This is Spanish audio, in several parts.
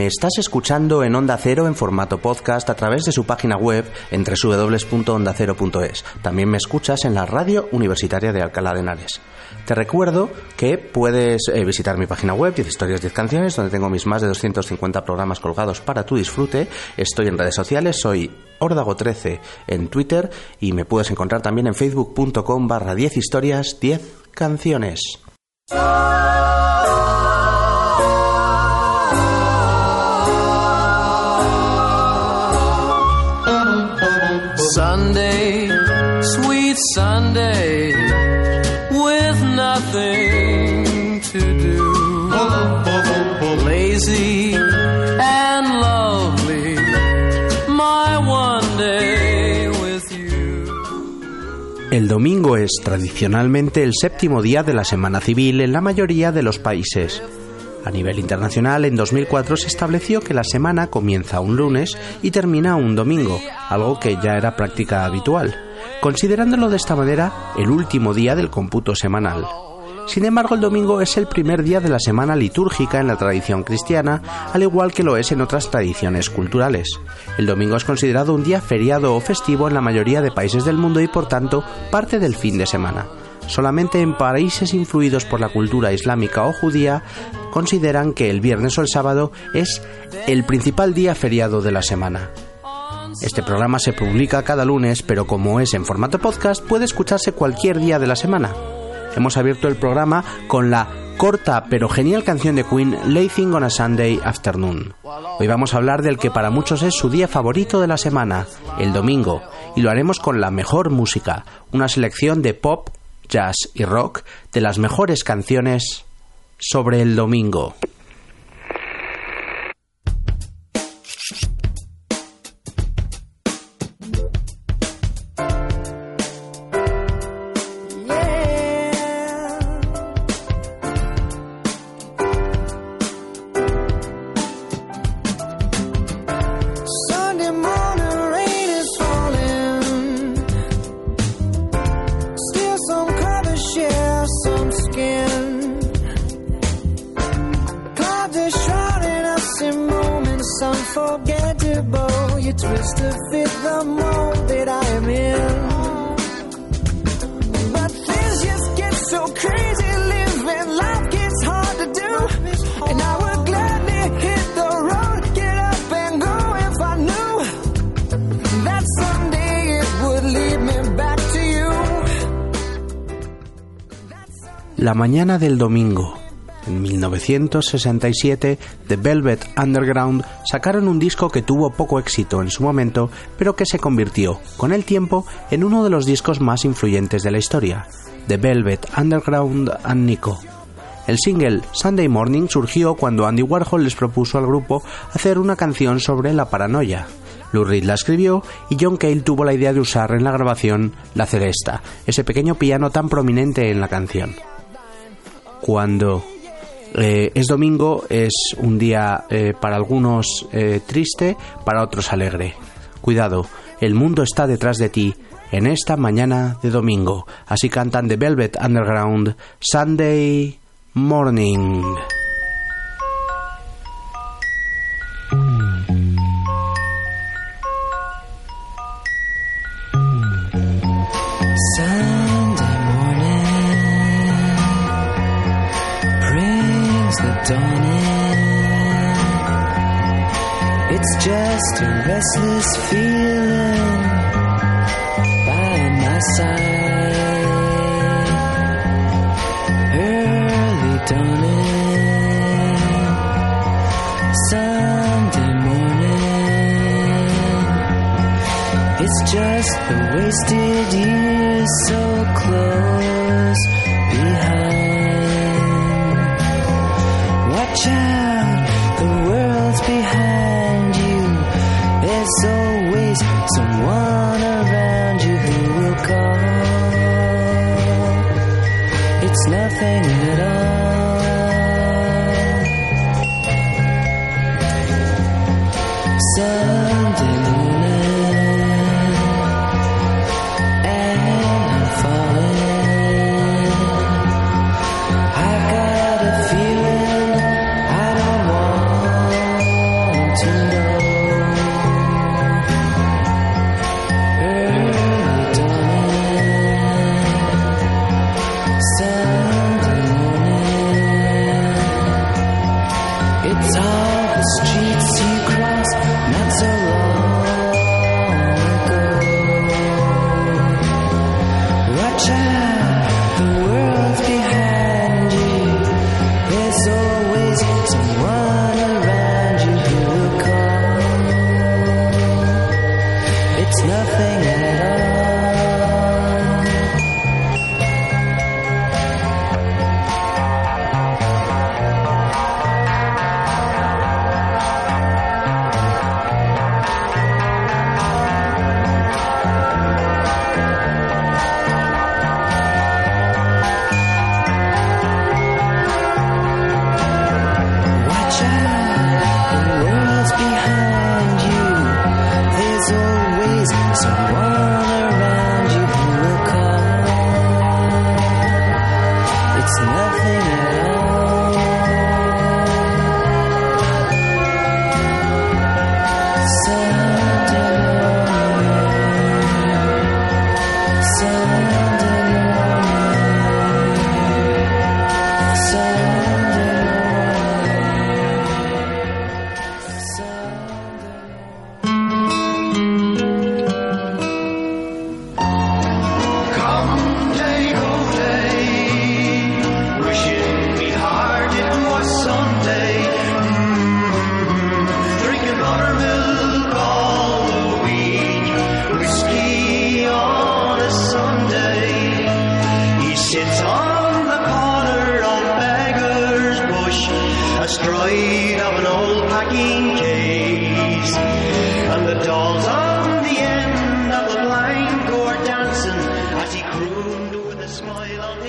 Me estás escuchando en Onda Cero en formato podcast a través de su página web en www.ondacero.es. También me escuchas en la radio universitaria de Alcalá de Henares. Te recuerdo que puedes eh, visitar mi página web 10 historias 10 canciones donde tengo mis más de 250 programas colgados para tu disfrute. Estoy en redes sociales, soy Ordago13 en Twitter y me puedes encontrar también en facebook.com barra 10 historias 10 canciones. Sunday, sweet Sunday, with nothing to do. Lazy and lovely, my one day with you. El domingo es tradicionalmente el séptimo día de la Semana Civil en la mayoría de los países. A nivel internacional, en 2004 se estableció que la semana comienza un lunes y termina un domingo, algo que ya era práctica habitual, considerándolo de esta manera el último día del cómputo semanal. Sin embargo, el domingo es el primer día de la semana litúrgica en la tradición cristiana, al igual que lo es en otras tradiciones culturales. El domingo es considerado un día feriado o festivo en la mayoría de países del mundo y por tanto parte del fin de semana. Solamente en países influidos por la cultura islámica o judía consideran que el viernes o el sábado es el principal día feriado de la semana. Este programa se publica cada lunes, pero como es en formato podcast, puede escucharse cualquier día de la semana. Hemos abierto el programa con la corta pero genial canción de Queen, Lathing on a Sunday Afternoon. Hoy vamos a hablar del que para muchos es su día favorito de la semana, el domingo, y lo haremos con la mejor música, una selección de pop, jazz y rock de las mejores canciones sobre el domingo. Mañana del domingo. En 1967, The Velvet Underground sacaron un disco que tuvo poco éxito en su momento, pero que se convirtió, con el tiempo, en uno de los discos más influyentes de la historia, The Velvet Underground and Nico. El single Sunday Morning surgió cuando Andy Warhol les propuso al grupo hacer una canción sobre la paranoia. Lou Reed la escribió y John Cale tuvo la idea de usar en la grabación la celesta, ese pequeño piano tan prominente en la canción. Cuando eh, es domingo, es un día eh, para algunos eh, triste, para otros alegre. Cuidado, el mundo está detrás de ti en esta mañana de domingo. Así cantan The Velvet Underground Sunday Morning. A restless feeling by my side. Early dawning, Sunday morning. It's just the wasted years so close behind. It's nothing at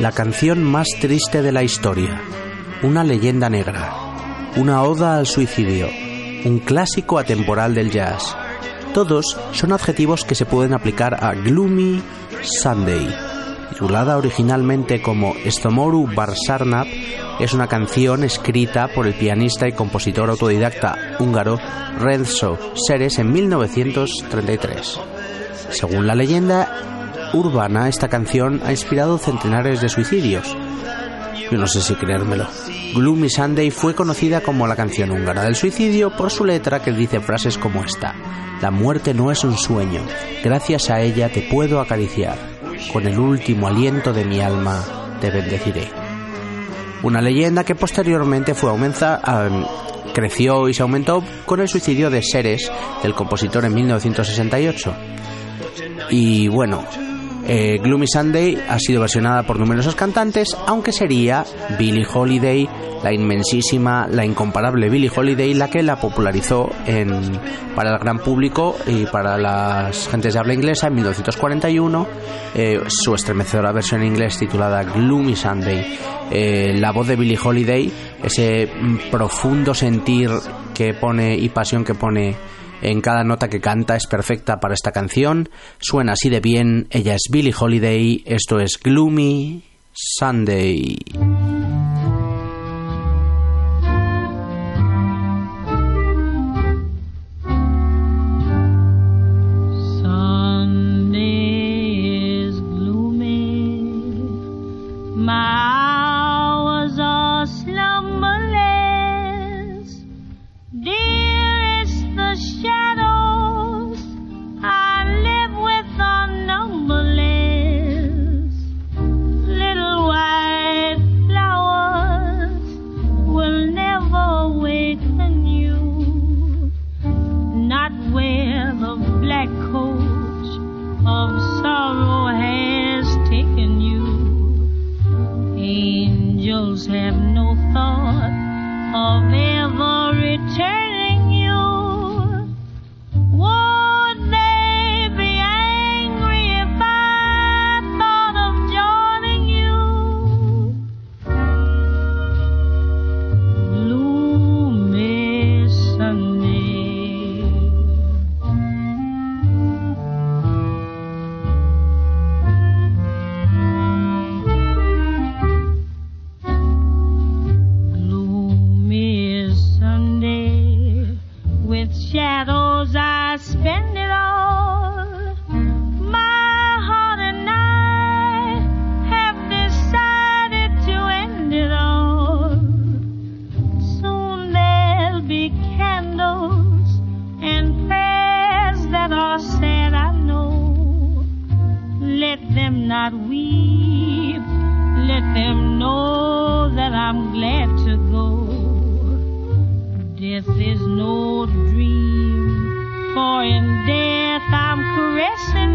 La canción más triste de la historia. Una leyenda negra. Una oda al suicidio. Un clásico atemporal del jazz. Todos son adjetivos que se pueden aplicar a Gloomy Sunday. Titulada originalmente como Stomoru Barsarnap, es una canción escrita por el pianista y compositor autodidacta húngaro Renzo Seres en 1933. Según la leyenda urbana, esta canción ha inspirado centenares de suicidios. Yo no sé si creérmelo. Gloomy Sunday fue conocida como la canción húngara del suicidio por su letra que dice frases como esta. La muerte no es un sueño. Gracias a ella te puedo acariciar. Con el último aliento de mi alma te bendeciré. Una leyenda que posteriormente fue aumenta, am, creció y se aumentó con el suicidio de Seres, del compositor en 1968. Y bueno, Eh, Gloomy Sunday ha sido versionada por numerosos cantantes, aunque sería Billie Holiday, la inmensísima, la incomparable Billie Holiday, la que la popularizó en, para el gran público y para las gentes de habla inglesa en 1941, eh, su estremecedora versión en inglés titulada Gloomy Sunday. Eh, la voz de Billie Holiday, ese mm, profundo sentir que pone y pasión que pone en cada nota que canta es perfecta para esta canción. Suena así de bien. Ella es Billie Holiday. Esto es Gloomy Sunday. Them not weep, let them know that I'm glad to go. Death is no dream, for in death I'm caressing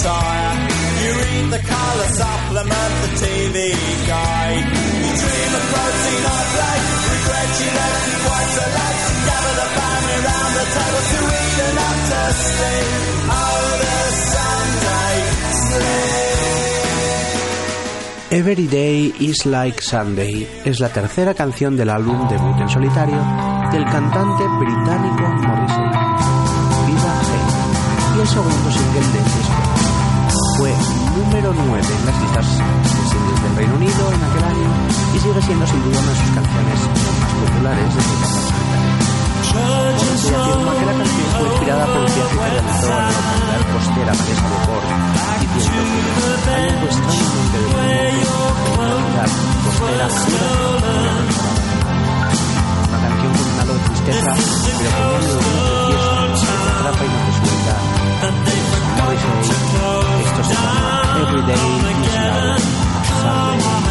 You read the supplement, the TV. You dream of protein you quite. Gather the family round the table to. Oh, the. Every Day is Like Sunday es la tercera canción del álbum debut en solitario del cantante británico Morrissey, Viva Hey, y el segundo single disco. Fue número 9 en las listas de singles del Reino Unido en aquel año y sigue siendo sin duda una de sus canciones más populares de su en solitario. Morrissey afirma que la canción fue inspirada por el viaje que realizó a la localidad costera maresa de Port, diciendo que hay algo extrañamente de una localidad costera Una canción con un halo de tristeza, pero con un melodía preciosa que atrapa y Nowadays, esto se llama Everyday Israel Sunday.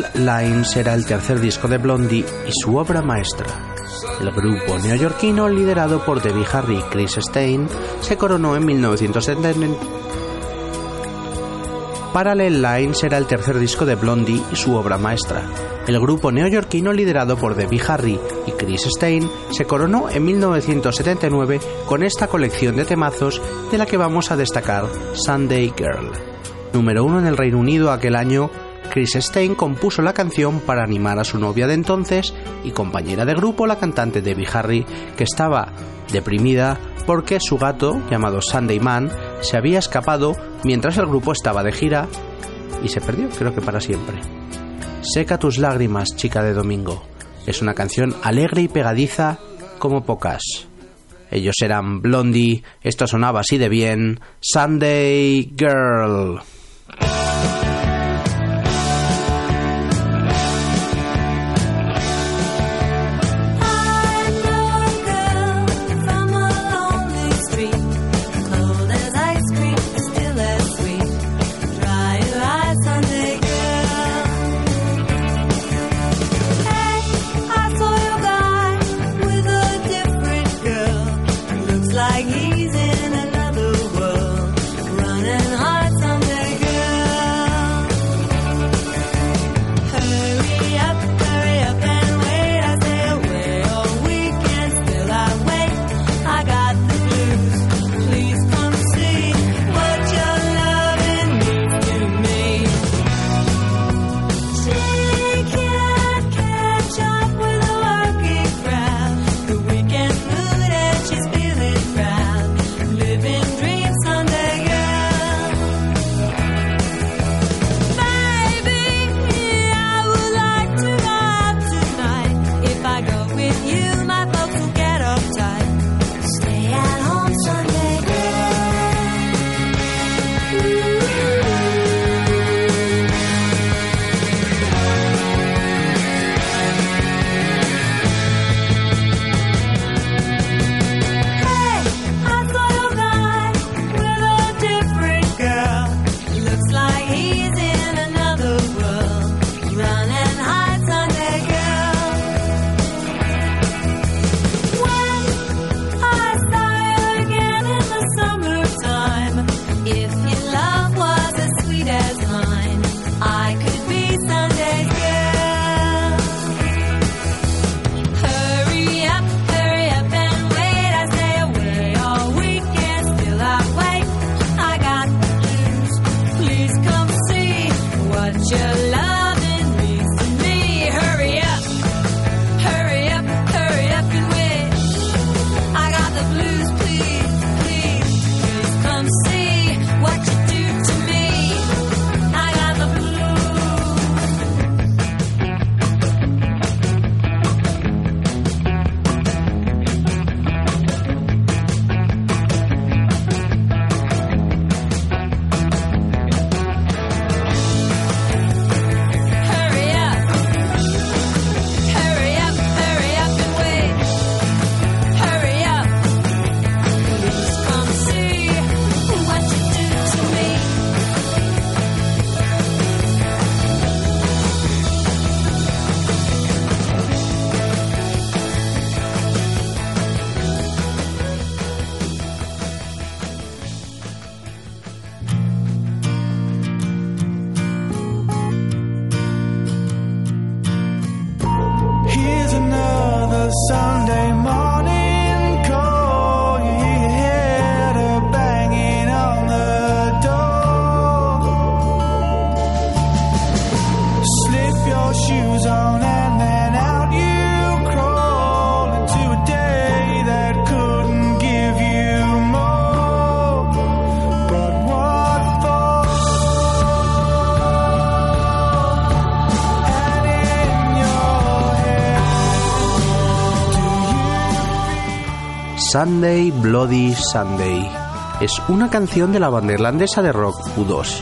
Parallel Lines era el tercer disco de Blondie y su obra maestra. El grupo neoyorquino, liderado por Debbie Harry y Chris Stein, se coronó en 1970. Parallel Lines era el tercer disco de Blondie y su obra maestra. El grupo neoyorquino, liderado por Debbie Harry y Chris Stein, se coronó en 1979 con esta colección de temazos de la que vamos a destacar Sunday Girl. Número uno en el Reino Unido aquel año, Chris Stein compuso la canción para animar a su novia de entonces y compañera de grupo, la cantante Debbie Harry, que estaba deprimida porque su gato, llamado Sunday Man, se había escapado mientras el grupo estaba de gira y se perdió, creo que para siempre. Seca tus lágrimas, chica de domingo. Es una canción alegre y pegadiza como pocas. Ellos eran Blondie, esto sonaba así de bien, Sunday Girl. Sunday Bloody Sunday. Es una canción de la banda irlandesa de rock U2.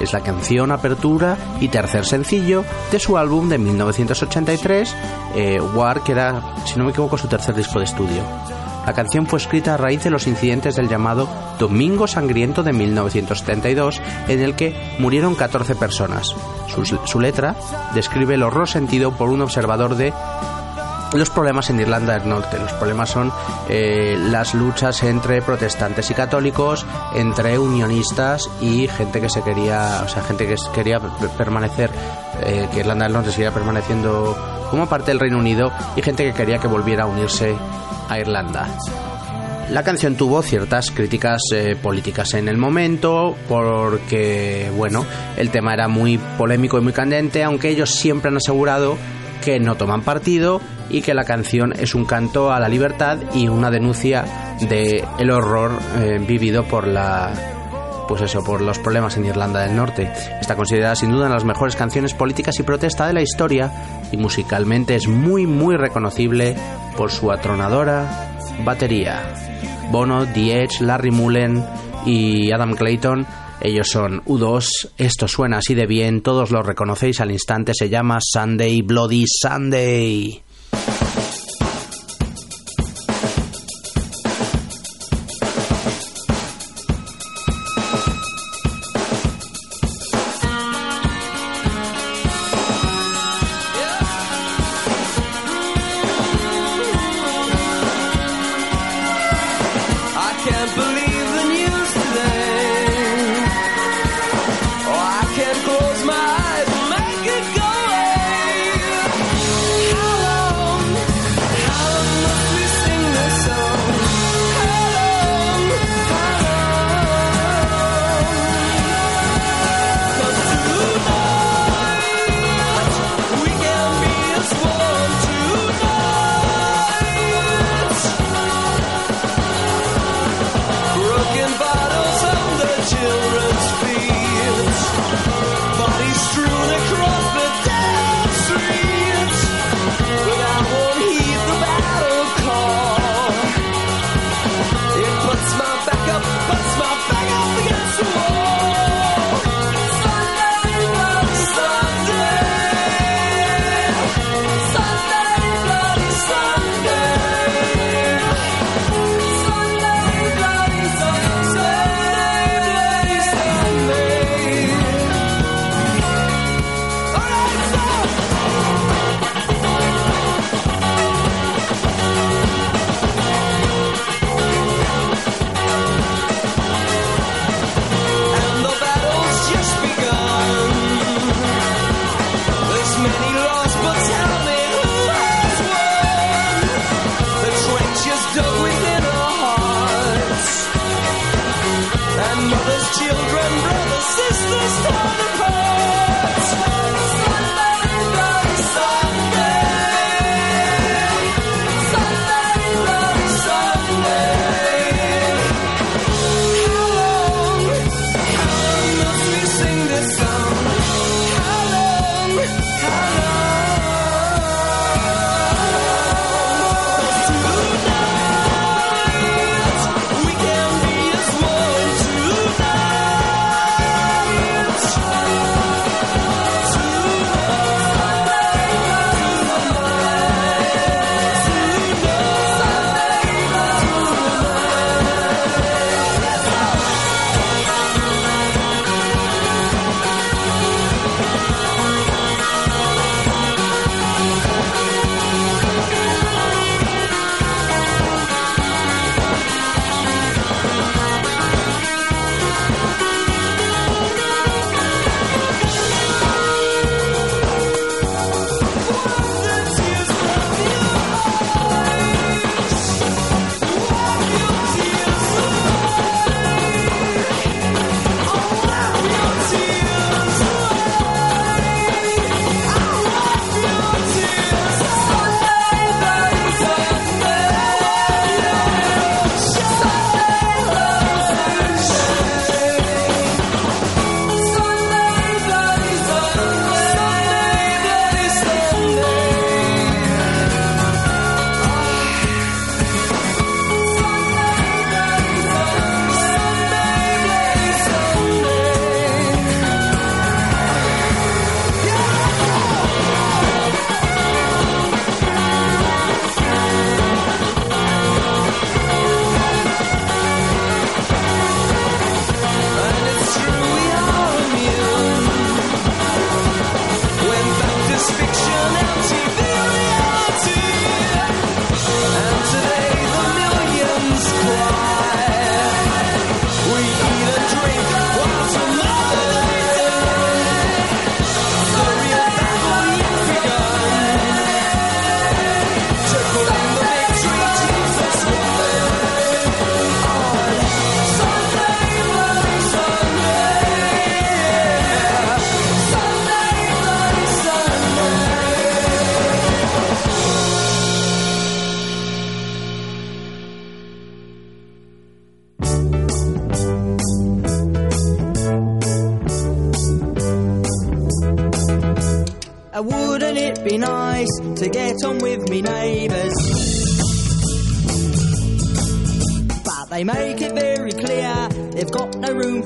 Es la canción apertura y tercer sencillo de su álbum de 1983, eh, War, que era, si no me equivoco, su tercer disco de estudio. La canción fue escrita a raíz de los incidentes del llamado Domingo Sangriento de 1972, en el que murieron 14 personas. Su, su letra describe el horror sentido por un observador de los problemas en Irlanda del Norte. Los problemas son eh, las luchas entre protestantes y católicos, entre unionistas y gente que se quería, o sea, gente que quería permanecer, eh, que Irlanda del Norte siguiera permaneciendo como parte del Reino Unido y gente que quería que volviera a unirse a Irlanda. La canción tuvo ciertas críticas eh, políticas en el momento porque, bueno, el tema era muy polémico y muy candente, aunque ellos siempre han asegurado que no toman partido y que la canción es un canto a la libertad y una denuncia de el horror eh, vivido por la pues eso, por los problemas en Irlanda del Norte. Está considerada sin duda una de las mejores canciones políticas y protesta de la historia y musicalmente es muy muy reconocible por su atronadora batería. Bono, The Edge, Larry Mullen y Adam Clayton ellos son U2, esto suena así de bien, todos lo reconocéis al instante, se llama Sunday Bloody Sunday.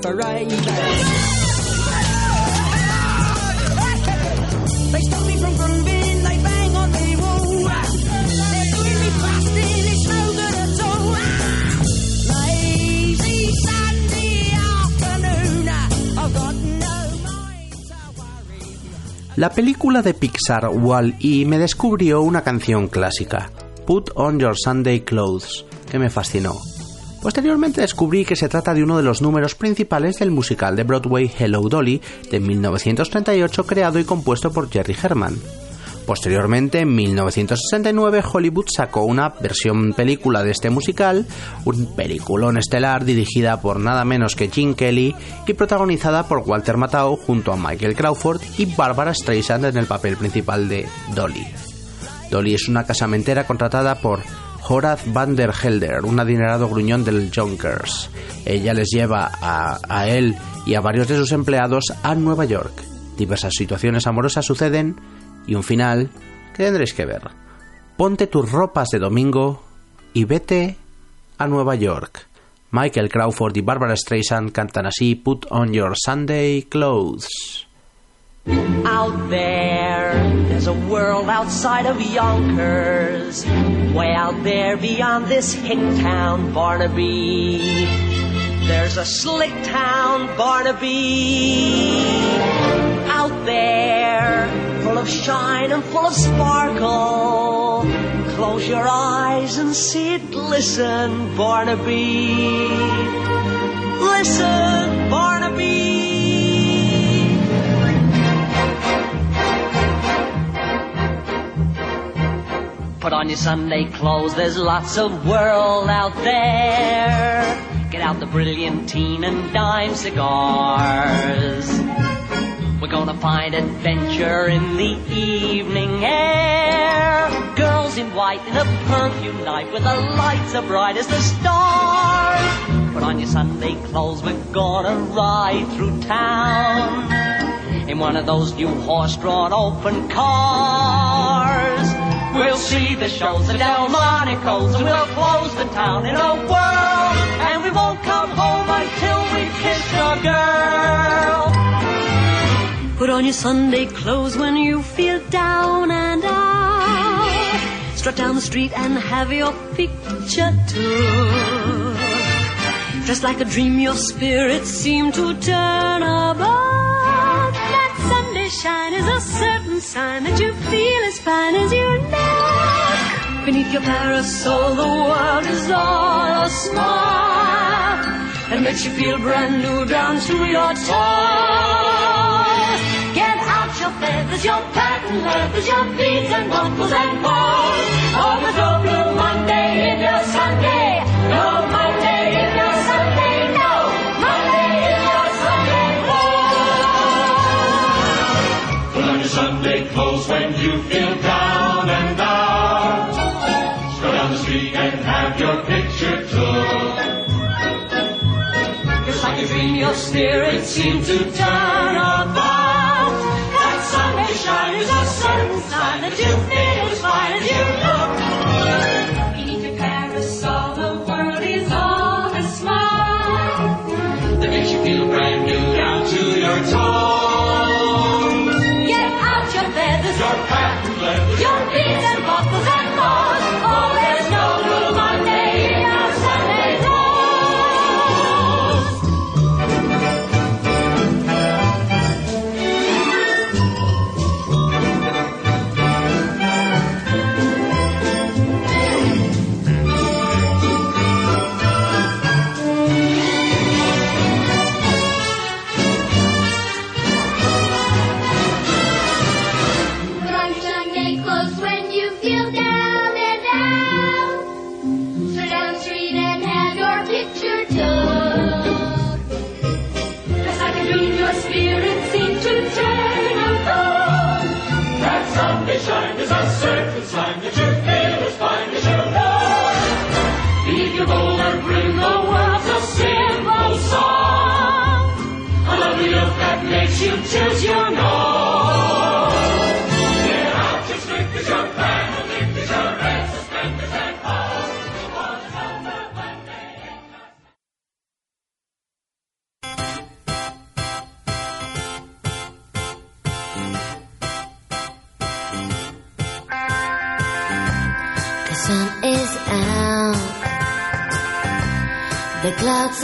No room for ravers. They stop me from grooving, they bang on the wall. They're doing me fasting, it's no good at all. Lazy Sunday afternoon, I've got no mind to worry. La película de Pixar Wall-E me descubrió una canción clásica, Put on Your Sunday Clothes, que me fascinó. Posteriormente descubrí que se trata de uno de los números principales del musical de Broadway Hello Dolly de 1938 creado y compuesto por Jerry Herman. Posteriormente, en 1969, Hollywood sacó una versión película de este musical, un peliculón estelar dirigida por nada menos que Gene Kelly y protagonizada por Walter Matthau junto a Michael Crawford y Barbara Streisand en el papel principal de Dolly. Dolly es una casamentera contratada por Horace van der Helder, un adinerado gruñón del Junkers. Ella les lleva a, a él y a varios de sus empleados a Nueva York. Diversas situaciones amorosas suceden y un final que tendréis que ver. Ponte tus ropas de domingo y vete a Nueva York. Michael Crawford y Barbara Streisand cantan así Put on your Sunday clothes. Out there, there's a world outside of Yonkers. Way out there beyond this hick town, Barnaby. There's a slick town, Barnaby. Out there, full of shine and full of sparkle. Close your eyes and see it glisten, Barnaby. Listen, Barnaby. Put on your Sunday clothes, there's lots of world out there. Get out the brilliantine and dime cigars. We're gonna find adventure in the evening air. Girls in white in a perfume night with the lights as bright as the stars. Put on your Sunday clothes, we're gonna ride through town. In one of those new horse-drawn open cars. We'll see the shows, the Delmonicos, and we'll close the town in a whirl. And we won't come home until we kiss your girl. Put on your Sunday clothes when you feel down and out. Strut down the street and have your picture took. Just like a dream, your spirits seem to turn about. That Sunday shine is a certain sign that you feel as fine as you look. Beneath your parasol, the world is all a smile. That makes you feel brand new down to your toes. Get out your feathers, your patent leathers, your beads and buckles and balls. Oh, there's no blue Monday in your Sunday. No Monday in your Sunday. No Monday in your Sunday clothes. Put on your Sunday clothes when you feel have your picture took. Just like a dream, your spirits seem to turn about. That Sunday shine is a certain sign that you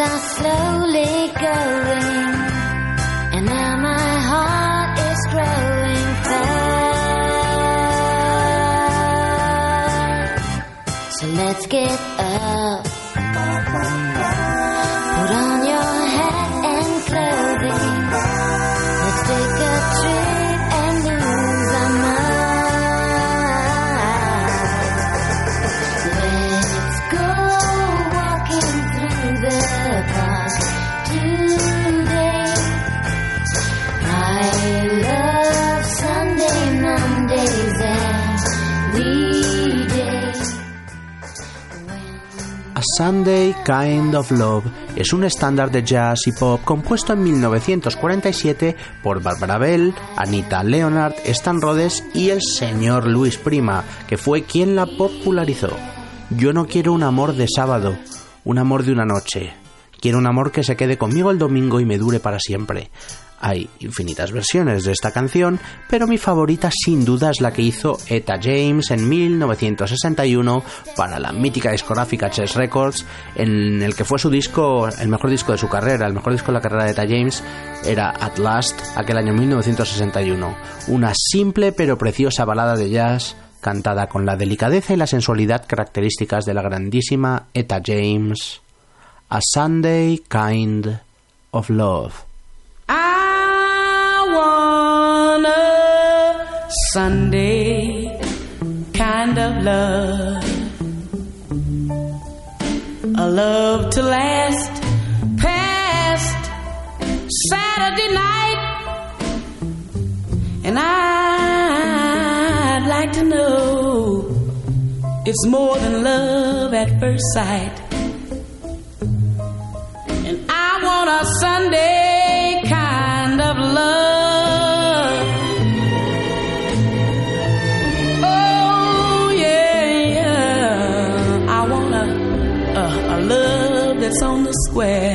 are slowly going, and now my heart is growing fast. So let's get Sunday Kind of Love es un estándar de jazz y pop compuesto en 1947 por Barbara Bell, Anita Leonard, Stan Rhodes y el señor Luis Prima, que fue quien la popularizó. Yo no quiero un amor de sábado, un amor de una noche. Quiero un amor que se quede conmigo el domingo y me dure para siempre. Hay infinitas versiones de esta canción, pero mi favorita sin duda es la que hizo Etta James en 1961 para la mítica discográfica Chess Records, en el que fue su disco, el mejor disco de su carrera, el mejor disco de la carrera de Etta James era At Last, aquel año 1961. Una simple pero preciosa balada de jazz cantada con la delicadeza y la sensualidad características de la grandísima Etta James. A Sunday Kind of Love. I Sunday kind of love. A love to last past Saturday night. And I'd like to know it's more than love at first sight. And I want a Sunday kind of love. Square.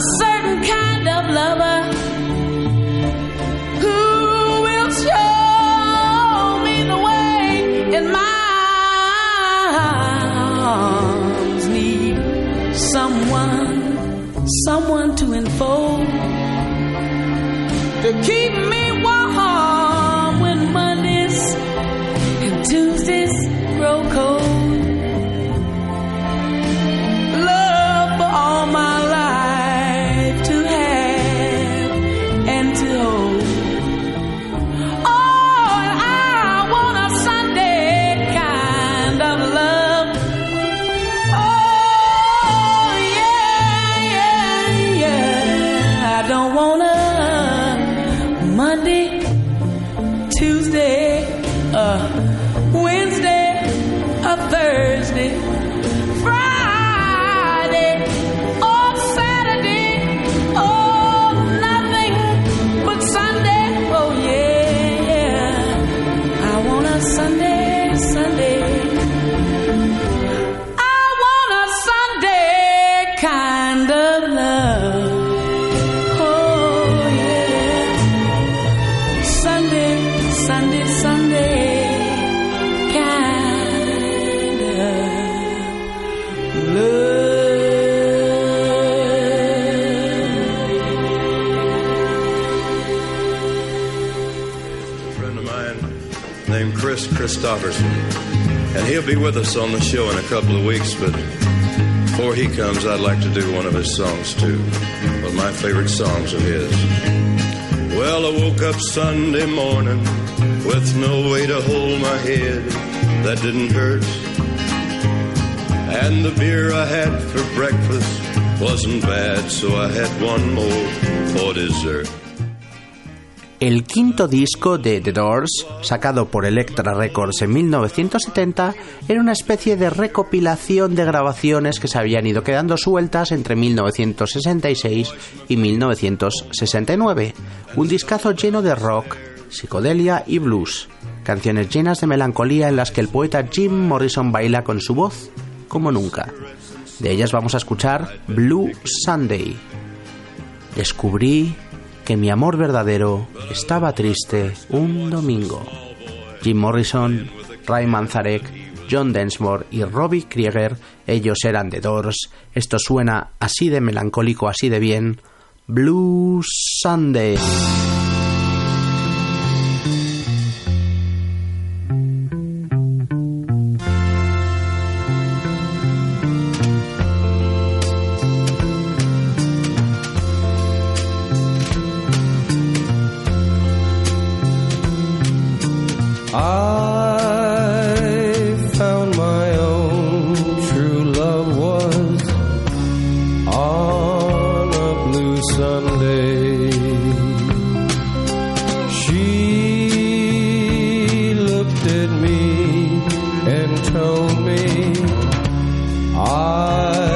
A certain kind of lover who will show me the way in my arms need. Someone someone to enfold to keep named Chris Christopherson, and he'll be with us on the show in a couple of weeks. But before he comes, I'd like to do one of his songs too. One of my favorite songs of his. Well, I woke up Sunday morning with no way to hold my head that didn't hurt. And the beer I had for breakfast wasn't bad, so I had one more for dessert. El quinto disco de The Doors, sacado por Elektra Records en 1970, era una especie de recopilación de grabaciones que se habían ido quedando sueltas entre 1966 y 1969. Un discazo lleno de rock, psicodelia y blues. Canciones llenas de melancolía en las que el poeta Jim Morrison baila con su voz como nunca. De ellas vamos a escuchar Blue Sunday. Descubrí que mi amor verdadero estaba triste un domingo. Jim Morrison, Ray Manzarek, John Densmore y Robbie Krieger, ellos eran The Doors. Esto suena así de melancólico, así de bien. Blue Sunday. Me. I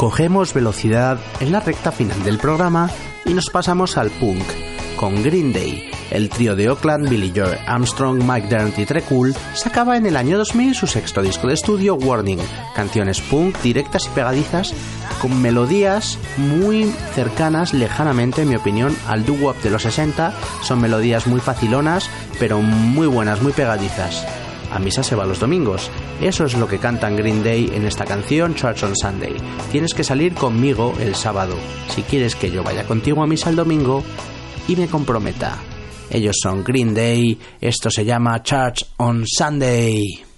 Cogemos velocidad en la recta final del programa y nos pasamos al punk con Green Day. El trío de Oakland, Billy Joe Armstrong, Mike Dirnt y Trey Cool, sacaba en el año 2000 su sexto disco de estudio, Warning. Canciones punk directas y pegadizas con melodías muy cercanas, lejanamente, en mi opinión, al doo-wop de los 60. Son melodías muy facilonas, pero muy buenas, muy pegadizas. A misa se va los domingos. Eso es lo que cantan Green Day en esta canción Church on Sunday. Tienes que salir conmigo el sábado. Si quieres que yo vaya contigo a misa el domingo y me comprometa. Ellos son Green Day, esto se llama Church on Sunday.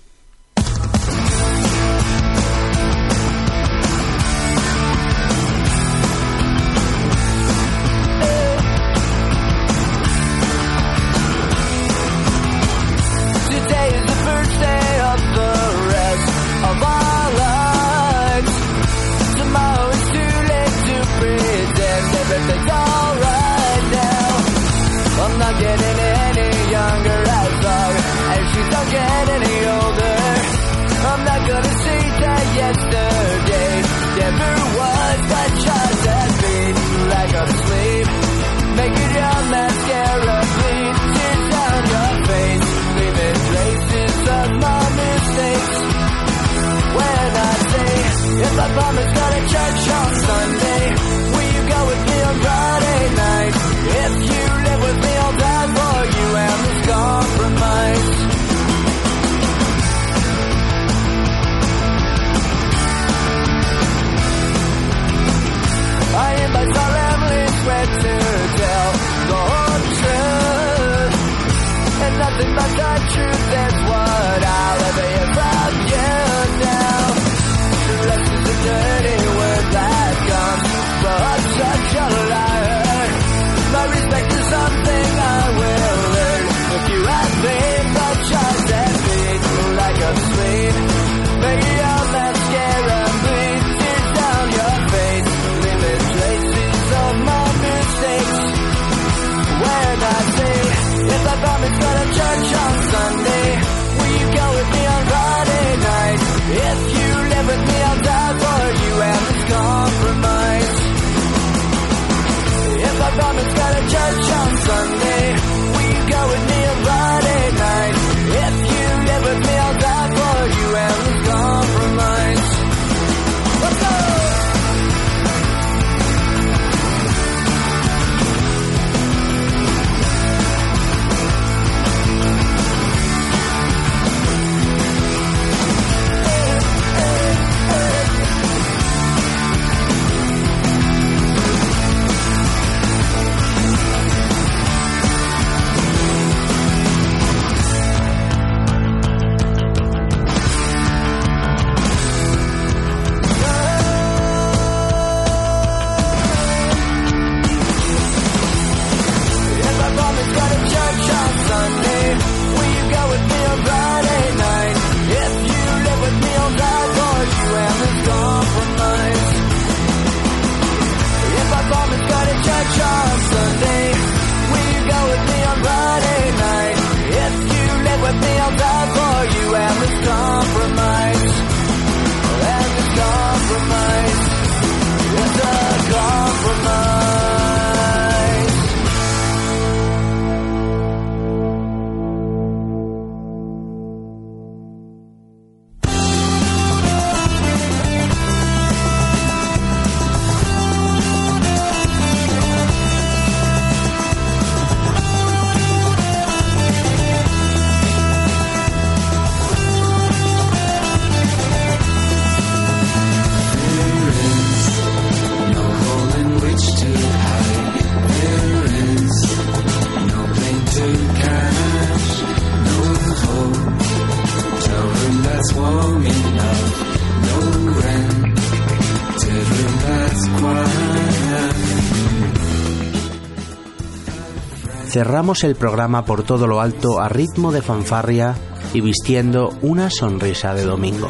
Cerramos el programa por todo lo alto a ritmo de fanfarria y vistiendo una sonrisa de domingo.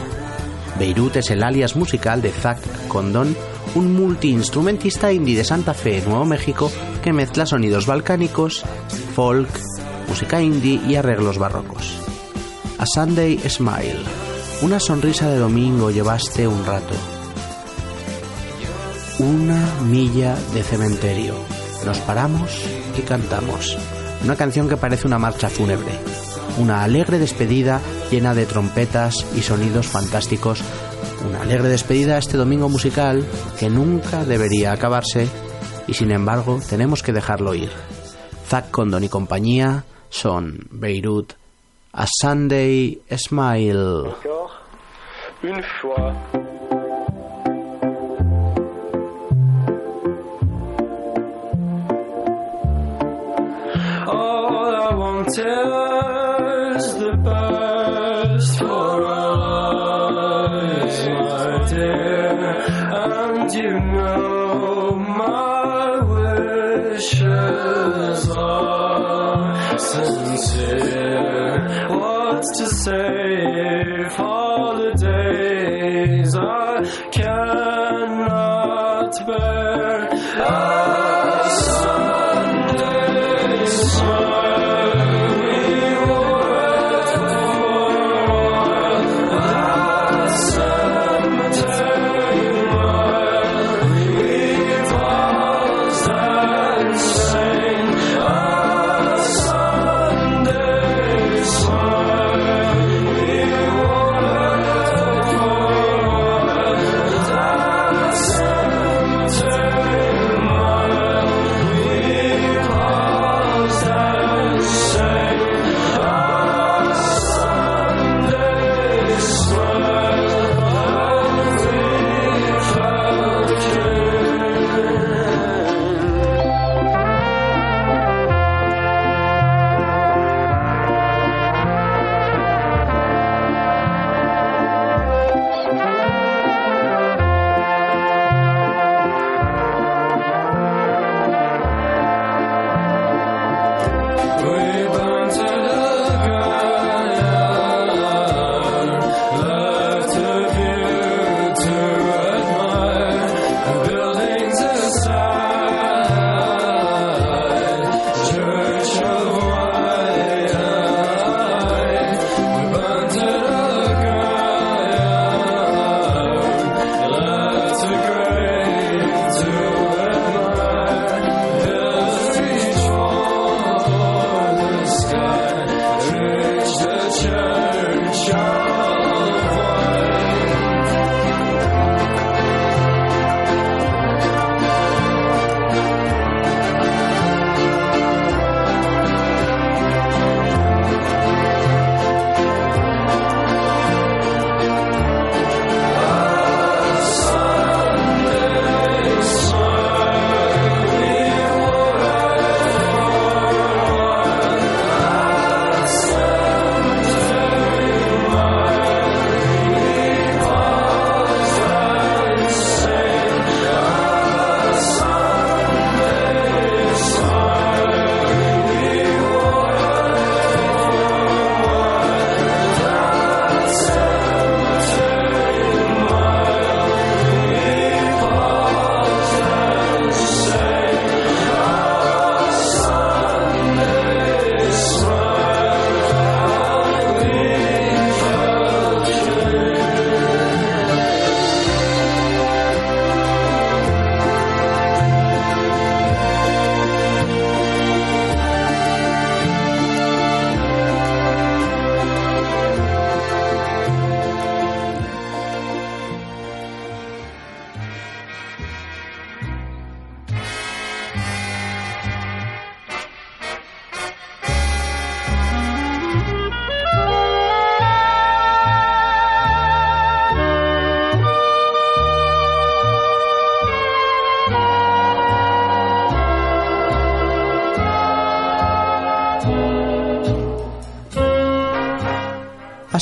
Beirut es el alias musical de Zack Condon, un multiinstrumentista indie de Santa Fe, Nuevo México, que mezcla sonidos balcánicos, folk, música indie y arreglos barrocos. A Sunday Smile, una sonrisa de domingo llevaste un rato. Una milla de cementerio. Nos paramos que cantamos. Una canción que parece una marcha fúnebre. Una alegre despedida llena de trompetas y sonidos fantásticos. Una alegre despedida a este domingo musical que nunca debería acabarse y sin embargo tenemos que dejarlo ir. Zack Condon y compañía son Beirut, A Sunday Smile. to say.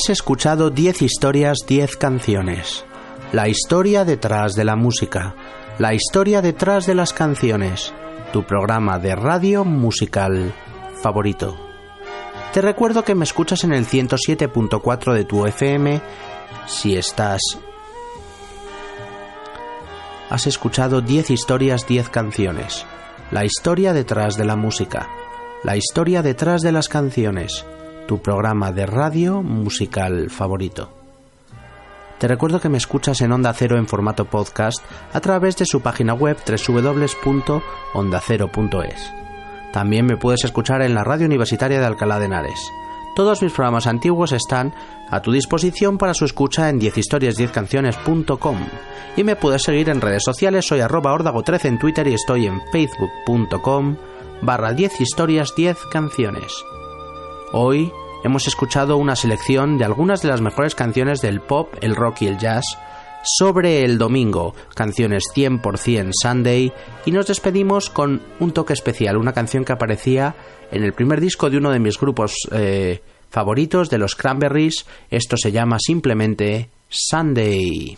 Has escuchado 10 historias, 10 canciones. La historia detrás de la música. La historia detrás de las canciones. Tu programa de radio musical favorito. Te recuerdo que me escuchas en el 107.4 de tu FM si estás... Has escuchado 10 historias, 10 canciones. La historia detrás de la música. La historia detrás de las canciones. Tu programa de radio musical favorito. Te recuerdo que me escuchas en Onda Cero en formato podcast a través de su página web www.ondacero.es. También me puedes escuchar en la radio universitaria de Alcalá de Henares. Todos mis programas antiguos están a tu disposición para su escucha en 10historias10canciones.com y me puedes seguir en redes sociales, soy arroba ordago13 en Twitter y estoy en facebook.com barra 10 historias 10 canciones. Hoy hemos escuchado una selección de algunas de las mejores canciones del pop, el rock y el jazz sobre el domingo, canciones 100% Sunday, y nos despedimos con un toque especial, una canción que aparecía en el primer disco de uno de mis grupos eh, favoritos, de los Cranberries, esto se llama simplemente Sunday.